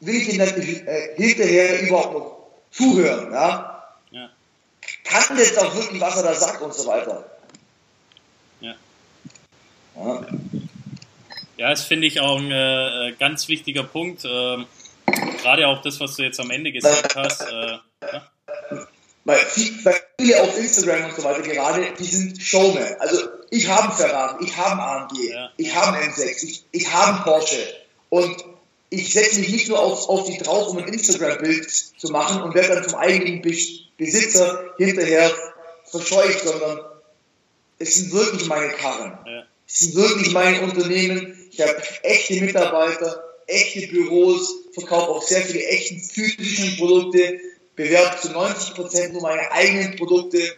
will ich dann äh, hinterher überhaupt noch zuhören? Ja? ja? Kann jetzt auch wirklich, was er da sagt und so weiter? Ja. Ja, ja das finde ich auch ein äh, ganz wichtiger Punkt. Ähm, gerade auch das, was du jetzt am Ende gesagt hast. Äh, ja? Weil viele auf Instagram und so weiter gerade, die sind Showman. Also ich habe Ferrari, ich habe AMG, ja. ich habe M6, ich, ich habe Porsche. Und ich setze mich nicht nur auf, auf die drauf, um ein Instagram-Bild zu machen und werde dann zum eigenen Besitzer hinterher verscheucht, sondern es sind wirklich meine Karren. Ja. Es sind wirklich meine Unternehmen. Ich habe echte Mitarbeiter, echte Büros, verkaufe auch sehr viele echten physischen Produkte, bewerbe zu 90% nur meine eigenen Produkte.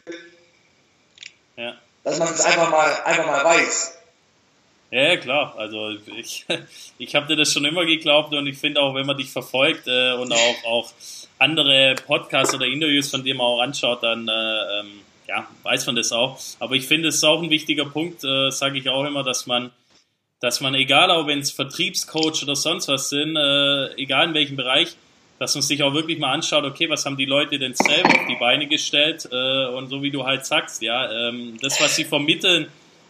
Ja. Dass man es einfach mal, einfach mal weiß. Ja, klar. Also ich, ich habe dir das schon immer geglaubt und ich finde auch, wenn man dich verfolgt äh, und auch, auch andere Podcasts oder Interviews von dir mal auch anschaut, dann äh, ähm, ja, weiß man das auch. Aber ich finde, es ist auch ein wichtiger Punkt, äh, sage ich auch immer, dass man, dass man, egal auch wenn es Vertriebscoach oder sonst was sind, äh, egal in welchem Bereich, dass man sich auch wirklich mal anschaut, okay, was haben die Leute denn selber auf die Beine gestellt äh, und so wie du halt sagst, ja, ähm, das, was sie vermitteln,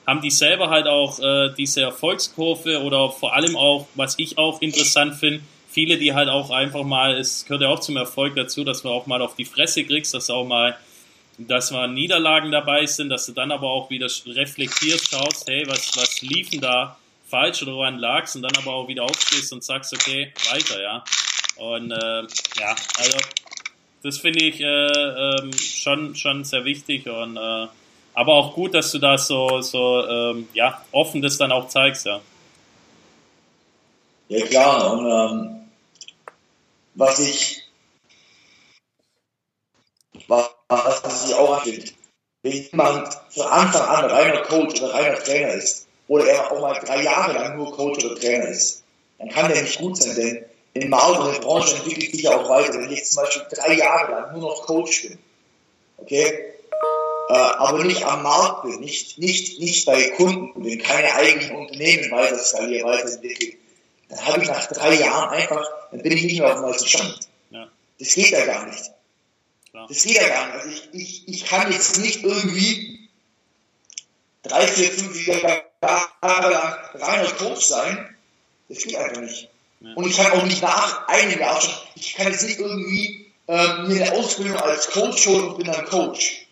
haben die selber halt auch äh, diese Erfolgskurve oder vor allem auch, was ich auch interessant finde, viele, die halt auch einfach mal, es gehört ja auch zum Erfolg dazu, dass man auch mal auf die Fresse kriegst, dass auch mal, dass mal Niederlagen dabei sind, dass du dann aber auch wieder reflektierst, schaust, hey, was, was lief denn da falsch oder woran lag's und dann aber auch wieder aufstehst und sagst, okay, weiter, ja. Und äh, ja, also das finde ich äh, ähm, schon, schon sehr wichtig und äh, aber auch gut, dass du da so, so ähm, ja, offen das dann auch zeigst, ja. Ja klar, und ähm, was ich was, was ich auch finde, wenn jemand von Anfang an reiner Coach oder reiner Trainer ist, oder er auch mal drei Jahre lang nur Coach oder Trainer ist, dann kann der nicht gut sein, denn in Markt und der Branche entwickelt sich ja auch weiter. Wenn ich zum Beispiel drei Jahre lang nur noch Coach bin, okay, äh, aber nicht am Markt bin, nicht, nicht, nicht bei Kunden bin, keine eigenen Unternehmen weiter skaliere, weiterentwickle, dann habe ich nach drei Jahren einfach, dann bin ich nicht mehr auf dem neuesten Stand. Ja. Das geht ja gar nicht. Klar. Das geht ja gar nicht. Also ich, ich, ich kann jetzt nicht irgendwie drei, vier, fünf Jahre lang reiner Coach sein. Das geht einfach nicht. Ja. Und ich kann auch nicht nach einem Jahr schon, ich kann jetzt nicht irgendwie ähm, mir eine Ausbildung als Coach holen und bin dann Coach.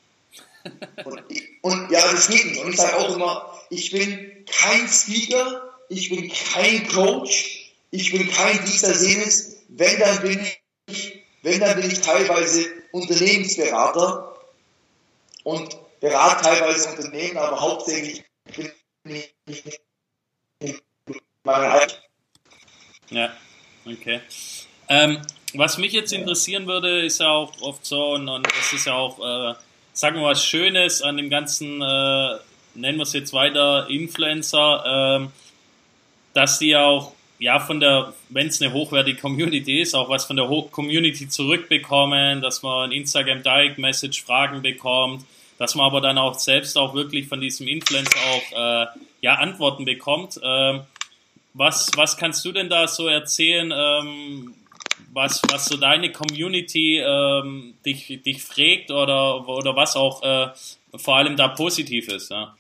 Und, und ja, das geht nicht. Und ich sage auch immer, ich bin kein Speaker, ich bin kein Coach, ich bin kein dieser Senes. Wenn dann bin ich, wenn dann bin ich teilweise Unternehmensberater und berate teilweise Unternehmen, aber hauptsächlich bin ich meine eigene. Ja, okay. Ähm, was mich jetzt interessieren würde, ist ja auch oft so, und, und das ist ja auch äh, sagen wir mal, Schönes an dem ganzen, äh, nennen wir es jetzt weiter, Influencer, äh, dass die auch, ja, von der, wenn es eine hochwertige Community ist, auch was von der Ho Community zurückbekommen, dass man Instagram Direct Message Fragen bekommt, dass man aber dann auch selbst auch wirklich von diesem Influencer auch, äh, ja, Antworten bekommt. Ähm, was, was kannst du denn da so erzählen? Ähm, was, was so deine Community ähm, dich, dich fragt oder, oder was auch äh, vor allem da positiv ist. Ja?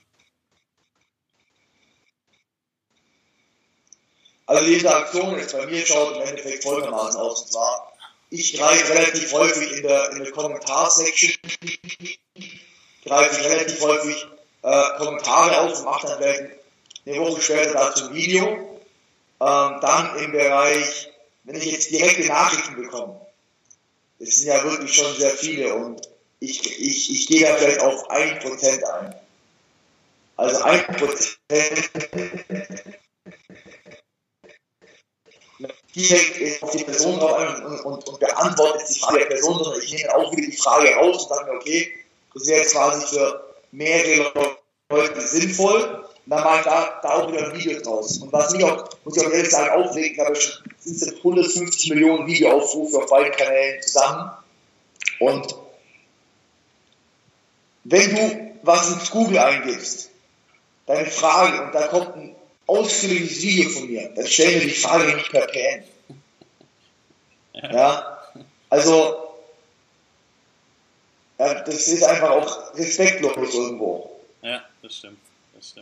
Also die Interaktion ist bei mir schaut im Endeffekt folgendermaßen aus. Und zwar, ich greife relativ häufig in der, in der Kommentarsection, greife ich relativ häufig äh, Kommentare auf und mache dann eine Woche später dazu ein Video. Ähm, dann im Bereich wenn ich jetzt direkte Nachrichten bekomme, das sind ja wirklich schon sehr viele und ich, ich, ich gehe da vielleicht auf ein Prozent ein. Also ein Prozent direkt auf die Person drauf an und, und, und beantwortet die Frage der Person, sondern ich nehme auch wieder die Frage raus und sage mir, okay, das wäre quasi für mehrere Leute sinnvoll dann mache ich da, wieder ein Video draus. Und was mich auch, muss ich auch ehrlich sagen, aufregt, habe ich sind jetzt 150 Millionen Videoaufrufe auf beiden Kanälen zusammen. Und wenn du was ins Google eingibst, deine Frage, und da kommt ein ausführliches Video von mir, dann stell mir die Frage nicht per PN. Ja, also ja, das ist einfach auch respektlos irgendwo. Ja, das stimmt.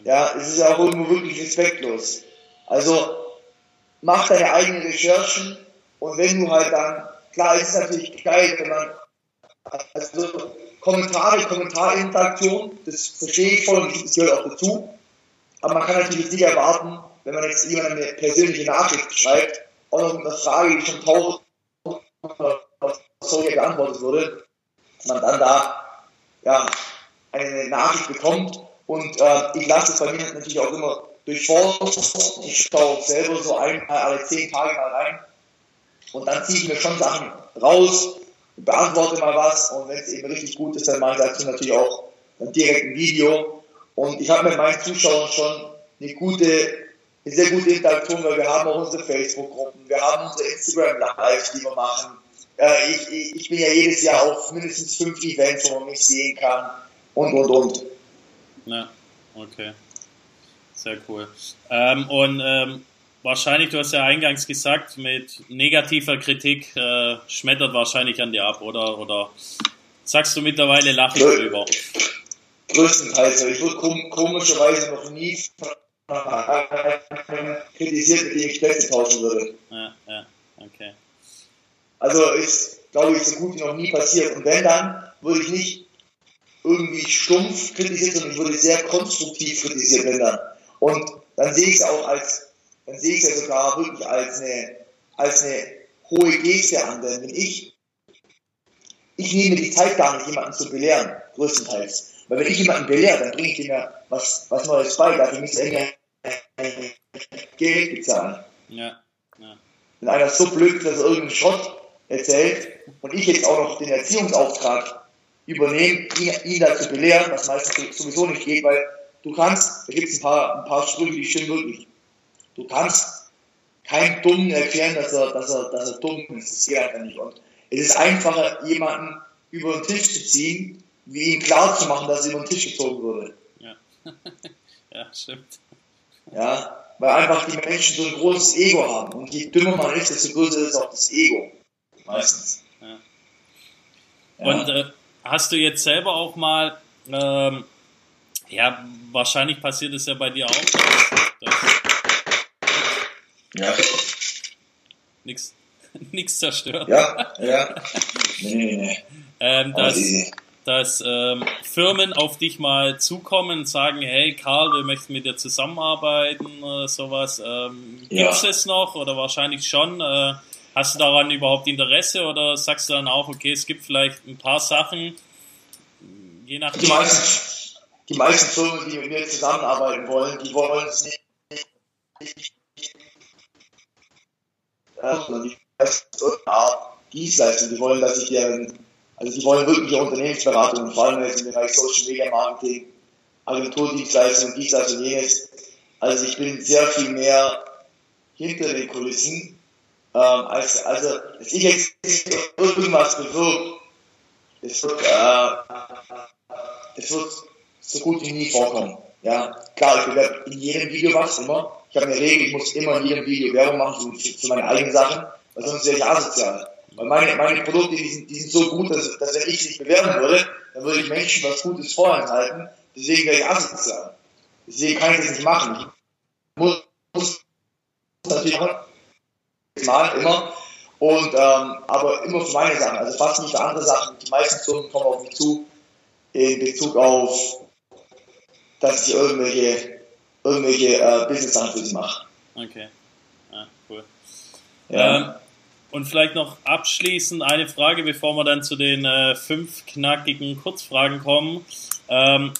Ja, es ist auch irgendwo wirklich respektlos. Also mach deine eigenen Recherchen und wenn du halt dann, klar, ist es natürlich geil, wenn man also Kommentare, Kommentarinteraktion, das verstehe ich voll und das gehört auch dazu. Aber man kann natürlich nicht erwarten, wenn man jetzt jemandem eine persönliche Nachricht schreibt, auch noch mit Frage, die schon tausend so geantwortet wurde, man dann da ja, eine Nachricht bekommt. Und äh, ich lasse es bei mir natürlich auch immer durchforsten. Ich schaue selber so einmal alle zehn Tage mal rein. Und dann ziehe ich mir schon Sachen raus, beantworte mal was. Und wenn es eben richtig gut ist, dann mache ich dazu natürlich auch direkt ein Video. Und ich habe mit meinen Zuschauern schon eine gute, eine sehr gute Interaktion, weil wir haben auch unsere Facebook-Gruppen, wir haben unsere Instagram-Lives, die wir machen äh, ich, ich bin ja jedes Jahr auf mindestens fünf Events, wo man mich sehen kann und und und. Ja, okay. Sehr cool. Ähm, und ähm, wahrscheinlich, du hast ja eingangs gesagt, mit negativer Kritik äh, schmettert wahrscheinlich an dir ab, oder? Oder sagst du mittlerweile lache ich drüber? Größtenteils. Ich wurde kom komischerweise noch nie kritisiert, mit dem ich Plätze tauschen würde. Ja, ja, okay. Also ist, glaube ich, so gut wie noch nie passiert. Und wenn dann, würde ich nicht irgendwie stumpf kritisiert, sondern ich würde sehr konstruktiv kritisiert, wenn dann. Und dann sehe ich es auch als, dann sehe ich es ja sogar wirklich als eine, als eine hohe Geste an, denn wenn ich, ich nehme die Zeit gar nicht, jemanden zu belehren, größtenteils. Weil wenn ich jemanden belehre, dann bringe ich ihm ja was, was Neues bei, dafür müsste er mir Geld bezahlen. Ja, ja. Wenn einer so blöd ist, dass er irgendeinen Schrott erzählt und ich jetzt auch noch den Erziehungsauftrag übernehme, ihn, ihn dazu belehren, was meistens sowieso nicht geht, weil du kannst, da gibt es ein paar, ein paar Sprüche, die stimmen wirklich. Du kannst keinem Dummen erklären, dass er, dass er, dass er dumm ist. Das geht einfach nicht. Und es ist einfacher, jemanden über den Tisch zu ziehen, wie ihm klar zu machen, dass er über den Tisch gezogen wurde. Ja, ja stimmt. Ja, weil einfach die Menschen so ein großes Ego haben. Und je dümmer man ist, desto größer ist auch das Ego meistens. Ja. Ja. Und äh, hast du jetzt selber auch mal, ähm, ja, wahrscheinlich passiert es ja bei dir auch, dass, ja. nichts nichts zerstört. Ja, ja. Nee, nee, nee. Ähm, dass, dass ähm, Firmen auf dich mal zukommen und sagen, hey Karl, wir möchten mit dir zusammenarbeiten oder sowas. Ähm, ja. Gibt es das noch oder wahrscheinlich schon? Äh, Hast du daran überhaupt Interesse oder sagst du dann auch, okay, es gibt vielleicht ein paar Sachen, je nachdem? Die meisten, die meisten Firmen, die mit mir zusammenarbeiten wollen, die wollen es nicht, die wollen, dass ich deren, also die wollen wirklich Unternehmensberatung, vor allem jetzt im Bereich Social Media Marketing, Agenturdienstleistung, dies, das und jenes. Also ich bin sehr viel mehr hinter den Kulissen ähm, als, also, dass ich jetzt irgendwas bewirkt, das wird, äh, das wird so gut wie nie vorkommen. Ja, klar, ich bewerbe in jedem Video was, immer. Ich habe eine Regel, ich muss immer in jedem Video Werbung machen für, für meine eigenen Sachen, weil sonst wäre ich asozial. Weil meine, meine Produkte, die sind, die sind so gut, dass, dass wenn ich sie nicht bewerben würde, dann würde ich Menschen was Gutes vorenthalten. Deswegen wäre ich asozial. Deswegen kann ich das nicht machen. Ich muss, muss natürlich Mal immer. Und, ähm, aber immer für meine Sachen, also fast nicht für andere Sachen. Die meisten Firmen kommen auf mich zu in Bezug auf, dass ich irgendwelche, irgendwelche äh, Business-Sachen für sie mache. Okay. Ah, cool. Ja. Ähm, und vielleicht noch abschließend eine Frage, bevor wir dann zu den äh, fünf knackigen Kurzfragen kommen. Ähm,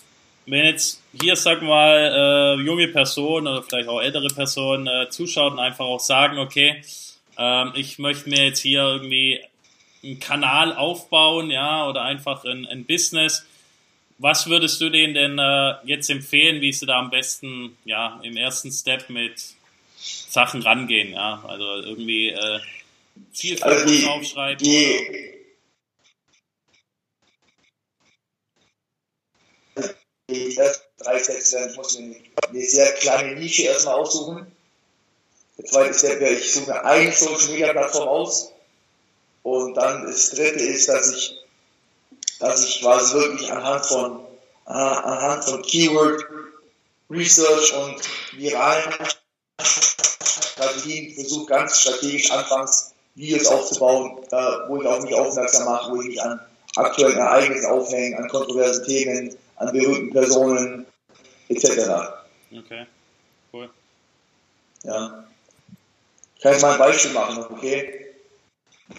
wenn jetzt hier, sag mal, äh, junge Personen oder vielleicht auch ältere Personen äh, zuschauen und einfach auch sagen, okay, ähm, ich möchte mir jetzt hier irgendwie einen Kanal aufbauen, ja, oder einfach ein, ein Business. Was würdest du denen denn äh, jetzt empfehlen, wie sie da am besten, ja, im ersten Step mit Sachen rangehen, ja? Also irgendwie äh, Zielfokus also die, aufschreiben. Die, die drei Sätze, ich muss eine, eine sehr kleine Nische erstmal aussuchen der zweite Step wäre, ich suche eine Social Media Plattform aus, Und dann das dritte ist, dass ich, dass ich quasi wirklich anhand von, anhand von Keyword Research und viralen Strategien versuche ganz strategisch anfangs Videos aufzubauen, äh, wo ich auf mich aufmerksam mache, wo ich mich an aktuellen Ereignissen aufhänge, an kontroversen Themen, an berühmten Personen, etc. Okay, cool. Ja. Ich kann jetzt mal ein Beispiel machen, okay?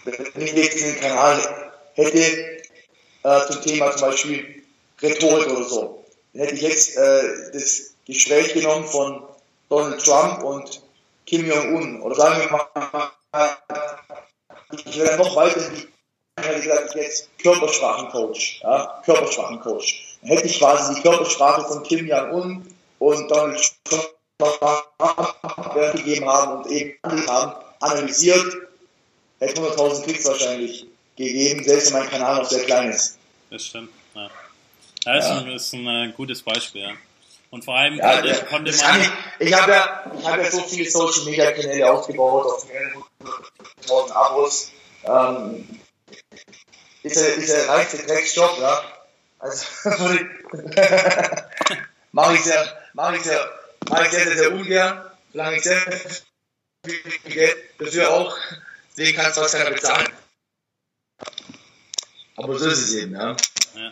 Wenn ich jetzt einen Kanal hätte äh, zum Thema zum Beispiel Rhetorik oder so, dann hätte ich jetzt äh, das Gespräch genommen von Donald Trump und Kim Jong-un. Oder sagen wir mal, ich werde noch weiter hätte gesagt, jetzt Körpersprachencoach, ja, Körpersprachencoach. Dann hätte ich quasi die Körpersprache von Kim Jong-un und Donald Trump gegeben haben und eben haben, analysiert, hätte 100.000 Klicks wahrscheinlich gegeben, selbst wenn mein Kanal noch sehr klein ist. Das stimmt, ja. Das ja. ist ein, ein, gutes Beispiel, ja. Und vor allem ja, konnte, konnte man. Ich, ich habe ja, ich hab ja so viele Social Media Kanäle aufgebaut, auf mehreren Abos. Ähm, ist der, ist der reichste Drecksjob, ja. Also mache ich sehr, mache ich sehr, mache ich sehr, sehr, sehr ungern, verlange ich sehr viel Geld dafür auch, deswegen kannst du auch keiner bezahlen. Aber so ist es eben, ja. ja.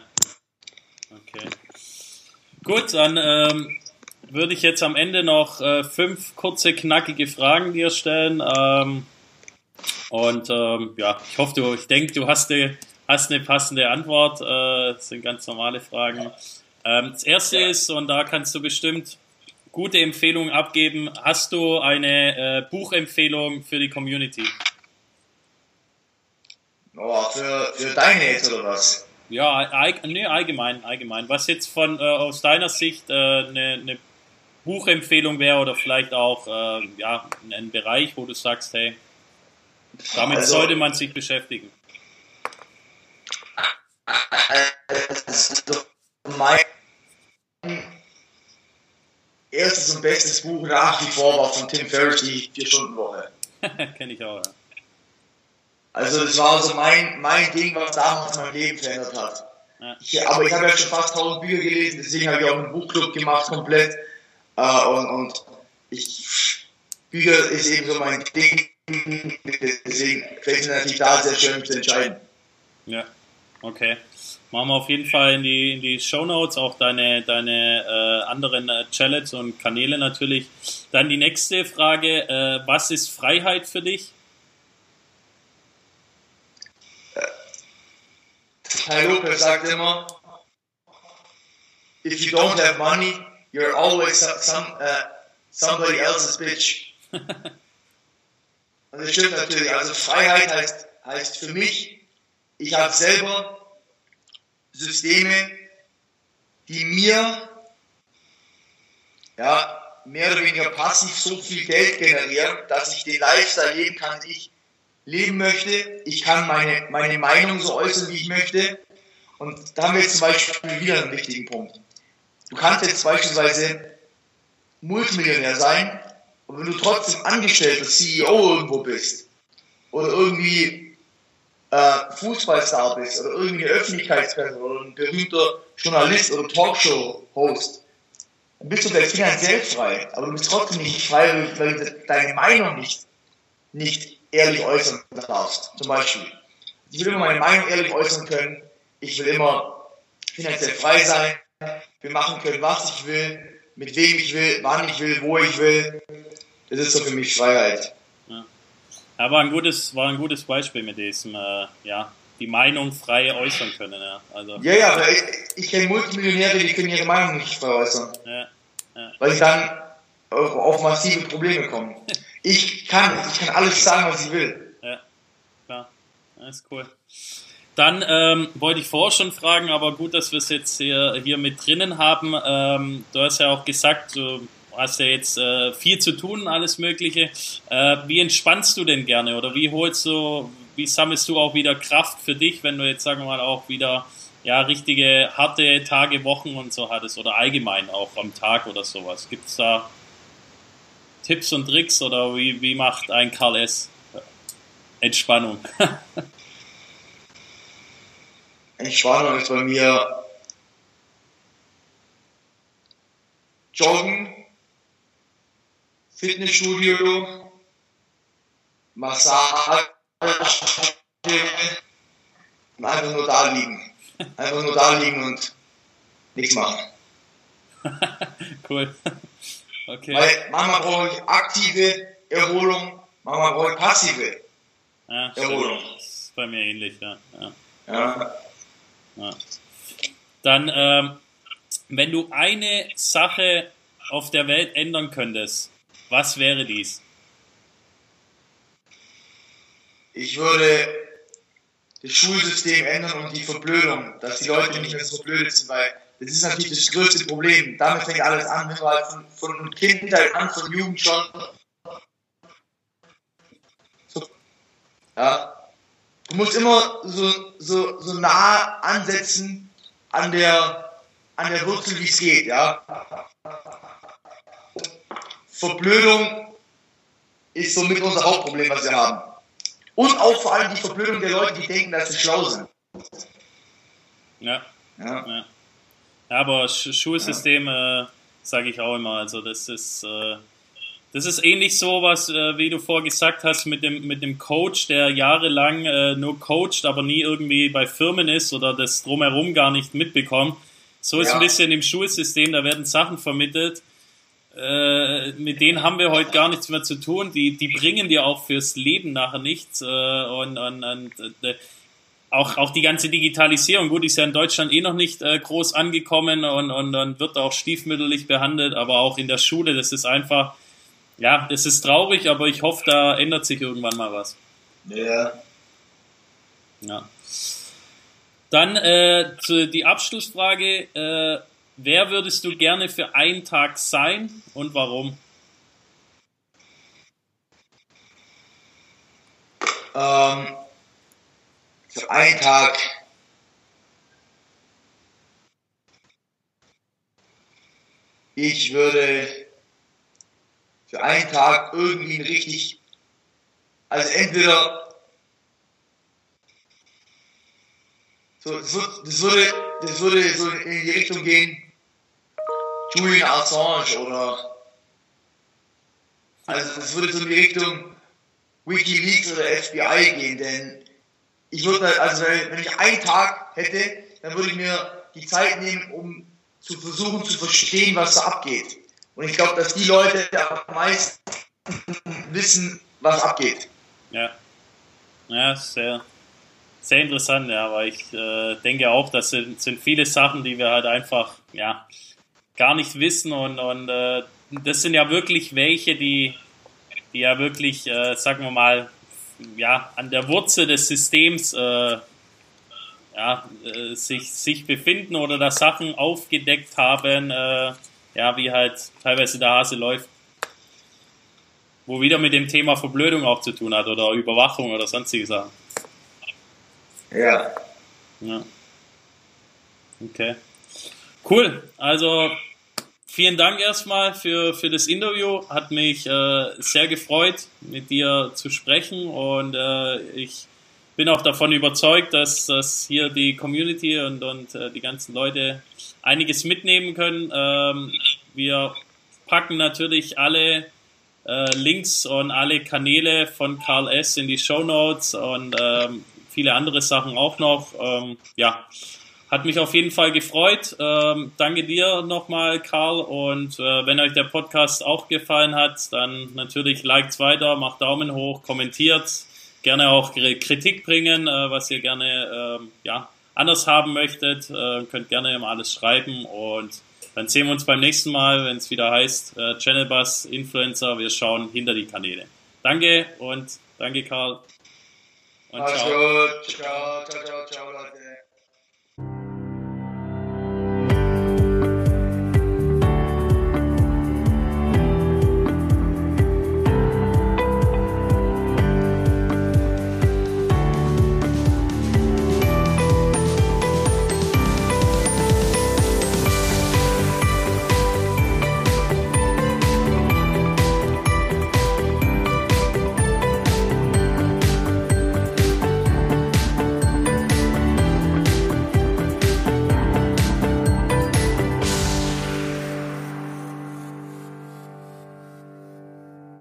Okay. Gut, dann ähm, würde ich jetzt am Ende noch äh, fünf kurze, knackige Fragen dir stellen. Ähm, und ähm, ja, ich hoffe, du, ich denke, du hast eine, hast eine passende Antwort. Äh, das sind ganz normale Fragen. Ähm, das erste ja. ist, und da kannst du bestimmt gute Empfehlungen abgeben. Hast du eine äh, Buchempfehlung für die Community? Oh, für, für deine jetzt oder was? Ja, nee, allgemein, allgemein. Was jetzt von äh, aus deiner Sicht äh, eine, eine Buchempfehlung wäre oder vielleicht auch äh, ja, ein Bereich, wo du sagst, hey, damit also, sollte man sich beschäftigen. Also mein erstes und bestes Buch nach wie vor war von Tim Ferriss, die Vier-Stunden-Woche. Kenne ich auch, ja. Also das war so mein, mein Ding, was damals mein Leben verändert hat. Ja. Ich, aber ich habe ja schon fast 1000 Bücher gelesen, deswegen habe ich auch einen Buchclub gemacht komplett. Äh, und, und ich, Bücher ist eben so mein Ding, deswegen fällt es natürlich da sehr schön mich zu entscheiden. Ja, okay. Machen wir auf jeden Fall in die, in die Show Notes auch deine, deine äh, anderen äh, Channels und Kanäle natürlich. Dann die nächste Frage: äh, Was ist Freiheit für dich? Ty Lopez sagt immer, if you don't have money, you're always some, uh, somebody else's bitch. Und das stimmt natürlich. Also Freiheit heißt, heißt für mich, ich habe selber Systeme, die mir ja, mehr oder weniger passiv so viel Geld generieren, dass ich den Lifestyle leben kann, den ich leben möchte. Ich kann meine, meine Meinung so äußern, wie ich möchte. Und da haben wir jetzt zum Beispiel wieder einen wichtigen Punkt. Du kannst jetzt beispielsweise Multimillionär sein, und wenn du trotzdem angestellter CEO irgendwo bist oder irgendwie äh, Fußballstar bist oder irgendwie eine Öffentlichkeitsperson oder ein berühmter Journalist oder Talkshow-Host, dann bist du vielleicht finanziell frei, aber du bist trotzdem nicht frei, weil du deine Meinung nicht, nicht ehrlich äußern darfst. Zum Beispiel. Ich will immer meine Meinung ehrlich äußern können. Ich will immer finanziell frei sein. Wir machen können, was ich will, mit wem ich will, wann ich will, wo ich will. Das ist so für mich Freiheit. Ja. Aber ein gutes, war ein gutes Beispiel mit diesem, äh, ja, die Meinung frei äußern können. Ja, also. ja, ja ich, ich kenne Multimillionäre, die können ihre Meinung nicht frei äußern. Ja, ja. Weil sie dann auf, auf massive Probleme kommen. Ich kann, ich kann alles sagen, was ich will. Ja, klar. Das ist cool. Dann ähm, wollte ich vorher schon fragen, aber gut, dass wir es jetzt hier, hier mit drinnen haben. Ähm, du hast ja auch gesagt, du hast ja jetzt äh, viel zu tun, alles Mögliche. Äh, wie entspannst du denn gerne oder wie holst du, wie sammelst du auch wieder Kraft für dich, wenn du jetzt sagen wir mal auch wieder ja richtige harte Tage, Wochen und so hattest oder allgemein auch am Tag oder sowas? Gibt es da Tipps und Tricks oder wie, wie macht ein Karl S. Entspannung? Entspannung ist bei mir Joggen, Fitnessstudio, Massage und einfach nur da liegen. Einfach nur da liegen und nichts machen. cool. Okay. Weil manchmal brauche ich aktive Erholung, manchmal brauche ich passive ja, Erholung. Das ist bei mir ähnlich, ja. ja. Ja. ja. Dann, ähm, wenn du eine Sache auf der Welt ändern könntest, was wäre dies? Ich würde das Schulsystem ändern und die Verblödung, dass die Leute nicht mehr so blöd sind, weil das ist natürlich das größte Problem. Damit fängt alles an, wenn halt von, von Kindheit an, von Jugend schon. Ja. Du musst immer so, so, so nah ansetzen an der, an der Wurzel, wie es geht, ja. Verblödung ist somit unser Hauptproblem, was wir haben. Und auch vor allem die Verblödung der Leute, die denken, dass sie schlau sind. Ja. Ja. ja. Aber Sch Schulsystem, äh, sage ich auch immer, also das ist, äh, das ist ähnlich so was, äh, wie du vorher gesagt hast, mit dem, mit dem Coach, der jahrelang äh, nur coacht, aber nie irgendwie bei Firmen ist oder das drumherum gar nicht mitbekommt. So ist Ja. ein bisschen im Schulsystem, da werden Sachen vermittelt, äh, mit denen haben wir heute gar nichts mehr zu tun. Die, die bringen dir auch fürs Leben nachher nichts. Äh, und und, und äh, auch, auch die ganze Digitalisierung, gut, ist ja in Deutschland eh noch nicht äh, groß angekommen und, und, und wird auch stiefmütterlich behandelt, aber auch in der Schule, das ist einfach, ja, das ist traurig, aber ich hoffe, da ändert sich irgendwann mal was. Ja. Ja. Dann äh, die Abschlussfrage, wer würdest du gerne für einen Tag sein und warum? Ähm, für einen Tag. Ich würde für einen Tag irgendwie richtig, also entweder so, das würde, das würde so in die Richtung gehen, Julian Assange oder also das würde so in die Richtung WikiLeaks oder FBI gehen, denn ich würde, halt- also wenn wenn ich einen Tag hätte, dann würde ich mir die Zeit nehmen, um zu versuchen zu verstehen, was da abgeht. Und ich glaube, dass die Leute am meisten wissen, was abgeht. Ja. Ja, sehr, sehr interessant, ja, weil ich äh, denke auch, das sind, sind viele Sachen, die wir halt einfach, ja, gar nicht wissen und, und äh, das sind ja wirklich welche, die, die ja wirklich, äh, sagen wir mal, ja, an der Wurzel des Systems äh, ja, äh, sich, sich befinden oder da Sachen aufgedeckt haben, äh, ja, wie halt teilweise der Hase läuft. Wo wieder mit dem Thema Verblödung auch zu tun hat oder Überwachung oder sonstige Sachen. Ja. Ja. Okay. Cool. Also vielen Dank erstmal für, für das Interview. Hat mich äh, sehr gefreut, mit dir zu sprechen und äh, ich bin auch davon überzeugt, dass, dass hier die Community und, und äh, die ganzen Leute einiges mitnehmen können. Ähm, wir packen natürlich alle äh, Links und alle Kanäle von Karl S. in die Show Notes und ähm, viele andere Sachen auch noch. Ähm, ja, hat mich auf jeden Fall gefreut. Ähm, danke dir nochmal, Karl. Und äh, wenn euch der Podcast auch gefallen hat, dann natürlich liked weiter, macht Daumen hoch, kommentiert, gerne auch Kritik bringen, äh, was ihr gerne ähm, ja, anders haben möchtet. Äh, könnt gerne mal alles schreiben und dann sehen wir uns beim nächsten Mal, wenn es wieder heißt äh, Channel Bus Influencer. Wir schauen hinter die Kanäle. Danke und danke, Karl. Und Mach's ciao. gut. Ciao, ciao, ciao, ciao, Leute.